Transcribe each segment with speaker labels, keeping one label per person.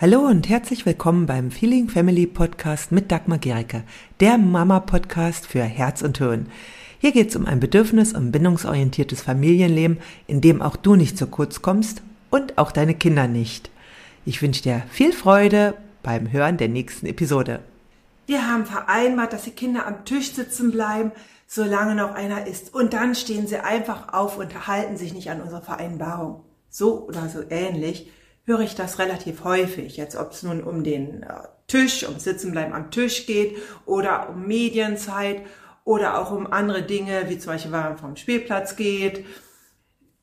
Speaker 1: Hallo und herzlich willkommen beim Feeling Family Podcast mit Dagmar Gericke, der Mama-Podcast für Herz und Hirn. Hier geht es um ein bedürfnis- und bindungsorientiertes Familienleben, in dem auch du nicht zu kurz kommst und auch deine Kinder nicht. Ich wünsche dir viel Freude beim Hören der nächsten Episode.
Speaker 2: Wir haben vereinbart, dass die Kinder am Tisch sitzen bleiben, solange noch einer ist. Und dann stehen sie einfach auf und halten sich nicht an unsere Vereinbarung. So oder so ähnlich höre ich das relativ häufig. Jetzt ob es nun um den äh, Tisch, um Sitzenbleiben am Tisch geht oder um Medienzeit oder auch um andere Dinge, wie zum Beispiel, wenn man vom Spielplatz geht.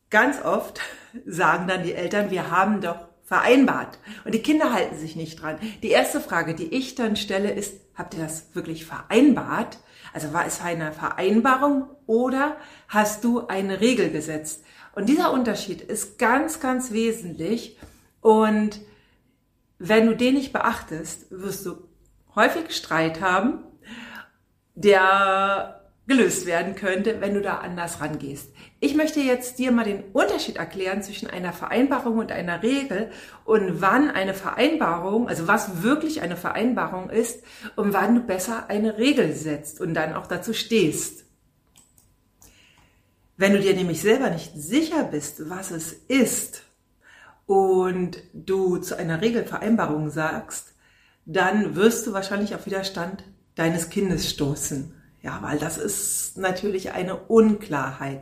Speaker 2: Ganz oft sagen dann die Eltern, wir haben doch vereinbart. Und die Kinder halten sich nicht dran. Die erste Frage, die ich dann stelle, ist, habt ihr das wirklich vereinbart? Also war es eine Vereinbarung oder hast du eine Regel gesetzt? Und dieser Unterschied ist ganz, ganz wesentlich. Und wenn du den nicht beachtest, wirst du häufig Streit haben, der gelöst werden könnte, wenn du da anders rangehst. Ich möchte jetzt dir mal den Unterschied erklären zwischen einer Vereinbarung und einer Regel und wann eine Vereinbarung, also was wirklich eine Vereinbarung ist und wann du besser eine Regel setzt und dann auch dazu stehst. Wenn du dir nämlich selber nicht sicher bist, was es ist, und du zu einer Regelvereinbarung sagst, dann wirst du wahrscheinlich auf Widerstand deines Kindes stoßen. Ja, weil das ist natürlich eine Unklarheit.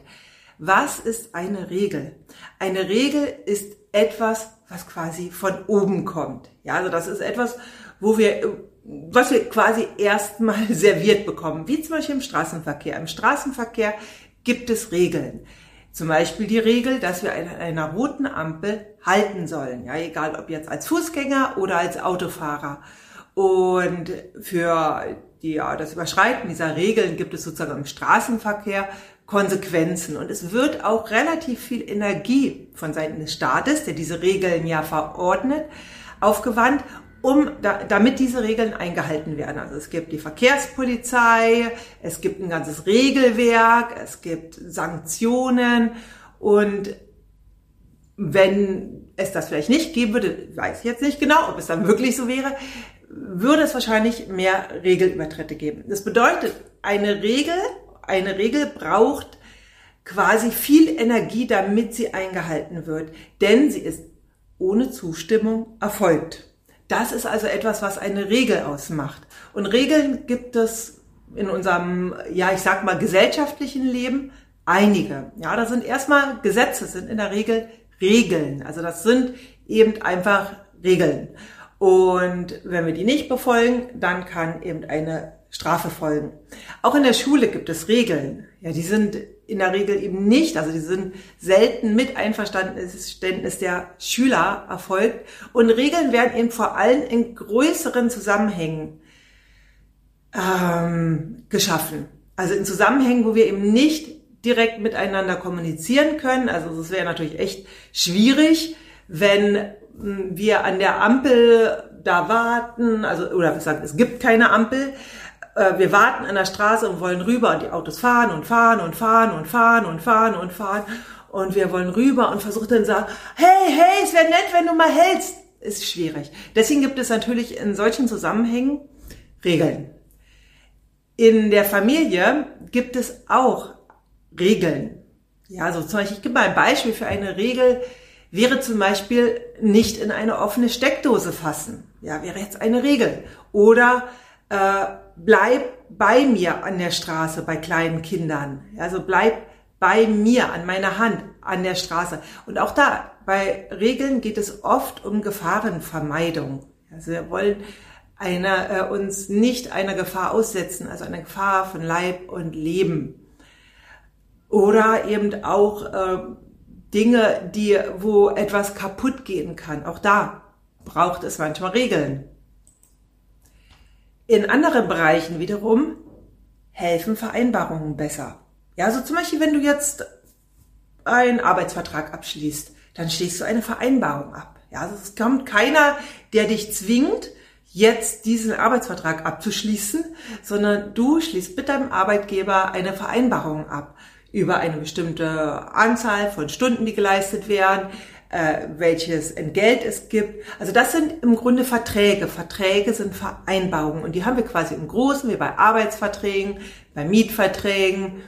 Speaker 2: Was ist eine Regel? Eine Regel ist etwas, was quasi von oben kommt. Ja, also das ist etwas, wo wir, was wir quasi erstmal serviert bekommen, wie zum Beispiel im Straßenverkehr. Im Straßenverkehr gibt es Regeln. Zum Beispiel die Regel, dass wir an einer roten Ampel halten sollen. Ja, egal ob jetzt als Fußgänger oder als Autofahrer. Und für die, ja, das Überschreiten dieser Regeln gibt es sozusagen im Straßenverkehr Konsequenzen. Und es wird auch relativ viel Energie von Seiten des Staates, der diese Regeln ja verordnet, aufgewandt, um, da, damit diese Regeln eingehalten werden. Also es gibt die Verkehrspolizei, es gibt ein ganzes Regelwerk, es gibt Sanktionen und wenn es das vielleicht nicht geben würde, weiß ich jetzt nicht genau, ob es dann wirklich so wäre, würde es wahrscheinlich mehr Regelübertritte geben. Das bedeutet, eine Regel, eine Regel braucht quasi viel Energie, damit sie eingehalten wird, denn sie ist ohne Zustimmung erfolgt. Das ist also etwas, was eine Regel ausmacht. Und Regeln gibt es in unserem, ja, ich sag mal, gesellschaftlichen Leben einige. Ja, da sind erstmal Gesetze, sind in der Regel Regeln. Also das sind eben einfach Regeln. Und wenn wir die nicht befolgen, dann kann eben eine Strafe folgen. Auch in der Schule gibt es Regeln. Ja, die sind in der Regel eben nicht, also die sind selten mit Einverständnis der Schüler erfolgt. Und Regeln werden eben vor allem in größeren Zusammenhängen ähm, geschaffen. Also in Zusammenhängen, wo wir eben nicht direkt miteinander kommunizieren können. Also es wäre natürlich echt schwierig, wenn hm, wir an der Ampel da warten, also oder gesagt, es gibt keine Ampel, äh, wir warten an der Straße und wollen rüber und die Autos fahren und fahren und fahren und fahren und fahren und fahren und wir wollen rüber und versucht dann sagen, hey, hey, es wäre nett, wenn du mal hältst. Ist schwierig. Deswegen gibt es natürlich in solchen Zusammenhängen Regeln. In der Familie gibt es auch Regeln. Ja, so zum Beispiel, ich gebe mal ein Beispiel für eine Regel, wäre zum Beispiel nicht in eine offene Steckdose fassen. Ja, wäre jetzt eine Regel. Oder äh, bleib bei mir an der Straße bei kleinen Kindern. Also bleib bei mir an meiner Hand an der Straße. Und auch da, bei Regeln geht es oft um Gefahrenvermeidung. Also wir wollen einer, äh, uns nicht einer Gefahr aussetzen, also einer Gefahr von Leib und Leben. Oder eben auch äh, Dinge, die, wo etwas kaputt gehen kann. Auch da braucht es manchmal Regeln. In anderen Bereichen wiederum helfen Vereinbarungen besser. Ja, so zum Beispiel, wenn du jetzt einen Arbeitsvertrag abschließt, dann schließt du eine Vereinbarung ab. Ja, also es kommt keiner, der dich zwingt, jetzt diesen Arbeitsvertrag abzuschließen, sondern du schließt mit deinem Arbeitgeber eine Vereinbarung ab über eine bestimmte Anzahl von Stunden, die geleistet werden, äh, welches Entgelt es gibt. Also das sind im Grunde Verträge. Verträge sind Vereinbarungen und die haben wir quasi im Großen, wie bei Arbeitsverträgen, bei Mietverträgen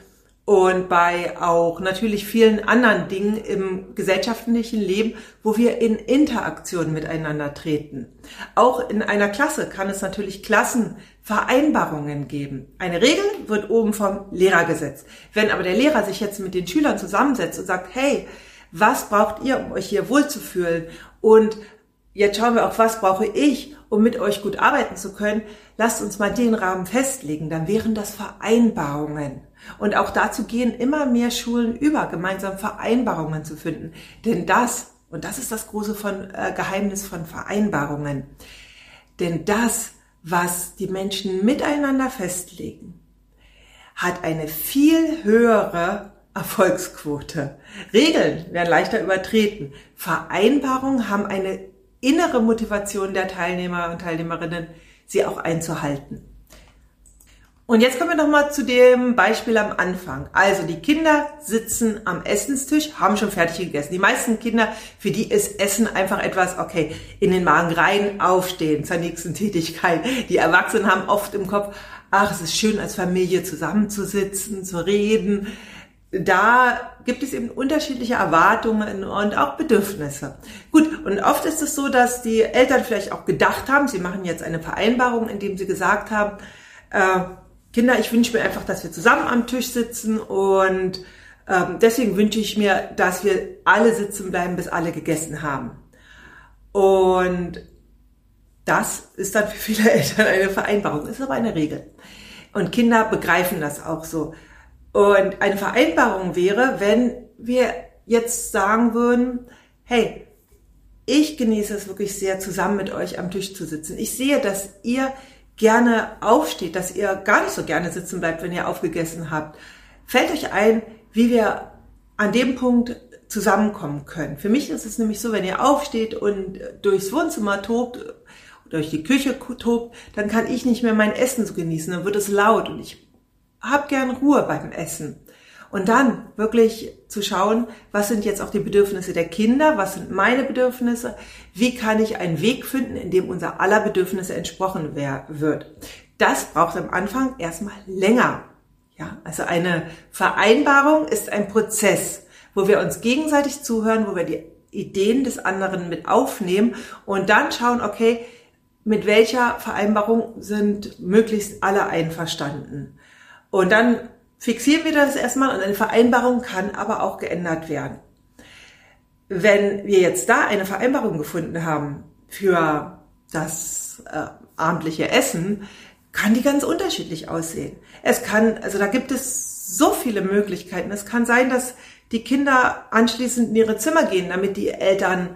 Speaker 2: und bei auch natürlich vielen anderen Dingen im gesellschaftlichen Leben, wo wir in Interaktion miteinander treten. Auch in einer Klasse kann es natürlich Klassenvereinbarungen geben. Eine Regel wird oben vom Lehrer gesetzt. Wenn aber der Lehrer sich jetzt mit den Schülern zusammensetzt und sagt, hey, was braucht ihr, um euch hier wohlzufühlen? Und jetzt schauen wir auch, was brauche ich, um mit euch gut arbeiten zu können? Lasst uns mal den Rahmen festlegen. Dann wären das Vereinbarungen. Und auch dazu gehen immer mehr Schulen über, gemeinsam Vereinbarungen zu finden. Denn das, und das ist das große von, äh, Geheimnis von Vereinbarungen, denn das, was die Menschen miteinander festlegen, hat eine viel höhere Erfolgsquote. Regeln werden leichter übertreten. Vereinbarungen haben eine innere Motivation der Teilnehmer und Teilnehmerinnen, sie auch einzuhalten. Und jetzt kommen wir nochmal zu dem Beispiel am Anfang. Also die Kinder sitzen am Essenstisch, haben schon fertig gegessen. Die meisten Kinder, für die ist Essen einfach etwas, okay, in den Magen rein, aufstehen zur nächsten Tätigkeit. Die Erwachsenen haben oft im Kopf, ach, es ist schön als Familie zusammenzusitzen, zu reden. Da gibt es eben unterschiedliche Erwartungen und auch Bedürfnisse. Gut, und oft ist es so, dass die Eltern vielleicht auch gedacht haben, sie machen jetzt eine Vereinbarung, indem sie gesagt haben, äh, Kinder, ich wünsche mir einfach, dass wir zusammen am Tisch sitzen und ähm, deswegen wünsche ich mir, dass wir alle sitzen bleiben, bis alle gegessen haben. Und das ist dann für viele Eltern eine Vereinbarung, ist aber eine Regel. Und Kinder begreifen das auch so. Und eine Vereinbarung wäre, wenn wir jetzt sagen würden, hey, ich genieße es wirklich sehr, zusammen mit euch am Tisch zu sitzen. Ich sehe, dass ihr gerne aufsteht, dass ihr gar nicht so gerne sitzen bleibt, wenn ihr aufgegessen habt. Fällt euch ein, wie wir an dem Punkt zusammenkommen können. Für mich ist es nämlich so, wenn ihr aufsteht und durchs Wohnzimmer tobt, durch die Küche tobt, dann kann ich nicht mehr mein Essen so genießen, dann wird es laut und ich habe gern Ruhe beim Essen. Und dann wirklich zu schauen, was sind jetzt auch die Bedürfnisse der Kinder, was sind meine Bedürfnisse, wie kann ich einen Weg finden, in dem unser aller Bedürfnisse entsprochen wird. Das braucht am Anfang erstmal länger. Ja, also eine Vereinbarung ist ein Prozess, wo wir uns gegenseitig zuhören, wo wir die Ideen des anderen mit aufnehmen und dann schauen, okay, mit welcher Vereinbarung sind möglichst alle einverstanden. Und dann fixieren wir das erstmal und eine Vereinbarung kann aber auch geändert werden. Wenn wir jetzt da eine Vereinbarung gefunden haben für das äh, abendliche Essen, kann die ganz unterschiedlich aussehen. Es kann, also da gibt es so viele Möglichkeiten. Es kann sein, dass die Kinder anschließend in ihre Zimmer gehen, damit die Eltern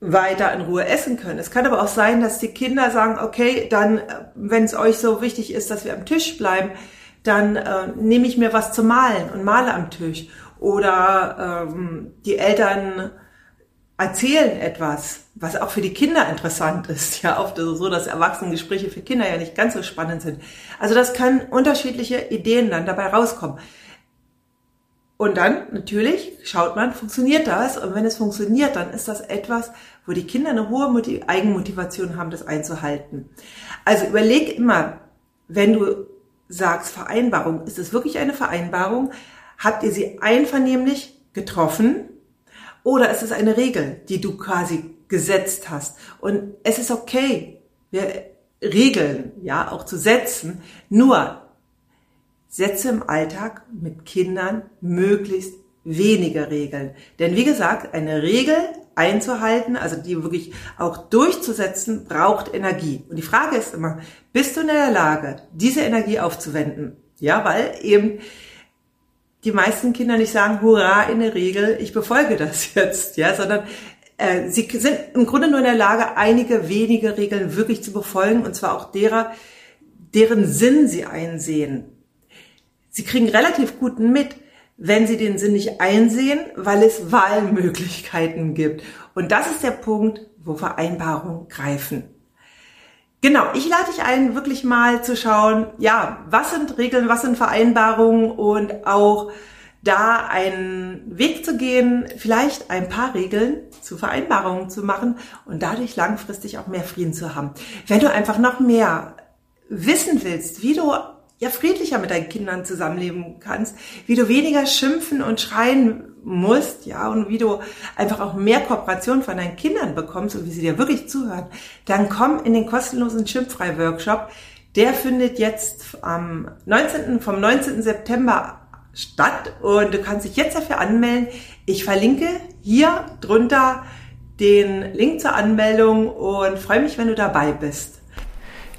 Speaker 2: weiter in Ruhe essen können. Es kann aber auch sein, dass die Kinder sagen, okay, dann, äh, wenn es euch so wichtig ist, dass wir am Tisch bleiben, dann äh, nehme ich mir was zu malen und male am Tisch. Oder ähm, die Eltern erzählen etwas, was auch für die Kinder interessant ist. Ja, oft ist es so, dass Erwachsenengespräche für Kinder ja nicht ganz so spannend sind. Also das kann unterschiedliche Ideen dann dabei rauskommen. Und dann natürlich schaut man, funktioniert das? Und wenn es funktioniert, dann ist das etwas, wo die Kinder eine hohe Motiv Eigenmotivation haben, das einzuhalten. Also überleg immer, wenn du sagst Vereinbarung, ist es wirklich eine Vereinbarung? Habt ihr sie einvernehmlich getroffen? Oder ist es eine Regel, die du quasi gesetzt hast? Und es ist okay, wir Regeln, ja, auch zu setzen. Nur setze im Alltag mit Kindern möglichst wenige Regeln. Denn wie gesagt, eine Regel einzuhalten, also die wirklich auch durchzusetzen, braucht Energie. Und die Frage ist immer, bist du in der Lage, diese Energie aufzuwenden? Ja, weil eben die meisten Kinder nicht sagen, hurra, in der Regel, ich befolge das jetzt, ja, sondern äh, sie sind im Grunde nur in der Lage, einige wenige Regeln wirklich zu befolgen, und zwar auch derer, deren Sinn sie einsehen. Sie kriegen relativ guten mit, wenn sie den Sinn nicht einsehen, weil es Wahlmöglichkeiten gibt. Und das ist der Punkt, wo Vereinbarungen greifen. Genau, ich lade dich ein, wirklich mal zu schauen, ja, was sind Regeln, was sind Vereinbarungen und auch da einen Weg zu gehen, vielleicht ein paar Regeln zu Vereinbarungen zu machen und dadurch langfristig auch mehr Frieden zu haben. Wenn du einfach noch mehr wissen willst, wie du ja friedlicher mit deinen Kindern zusammenleben kannst, wie du weniger schimpfen und schreien musst, ja, und wie du einfach auch mehr Kooperation von deinen Kindern bekommst und wie sie dir wirklich zuhören, dann komm in den kostenlosen Schimpfrei-Workshop. Der findet jetzt am 19., vom 19. September statt und du kannst dich jetzt dafür anmelden. Ich verlinke hier drunter den Link zur Anmeldung und freue mich, wenn du dabei bist.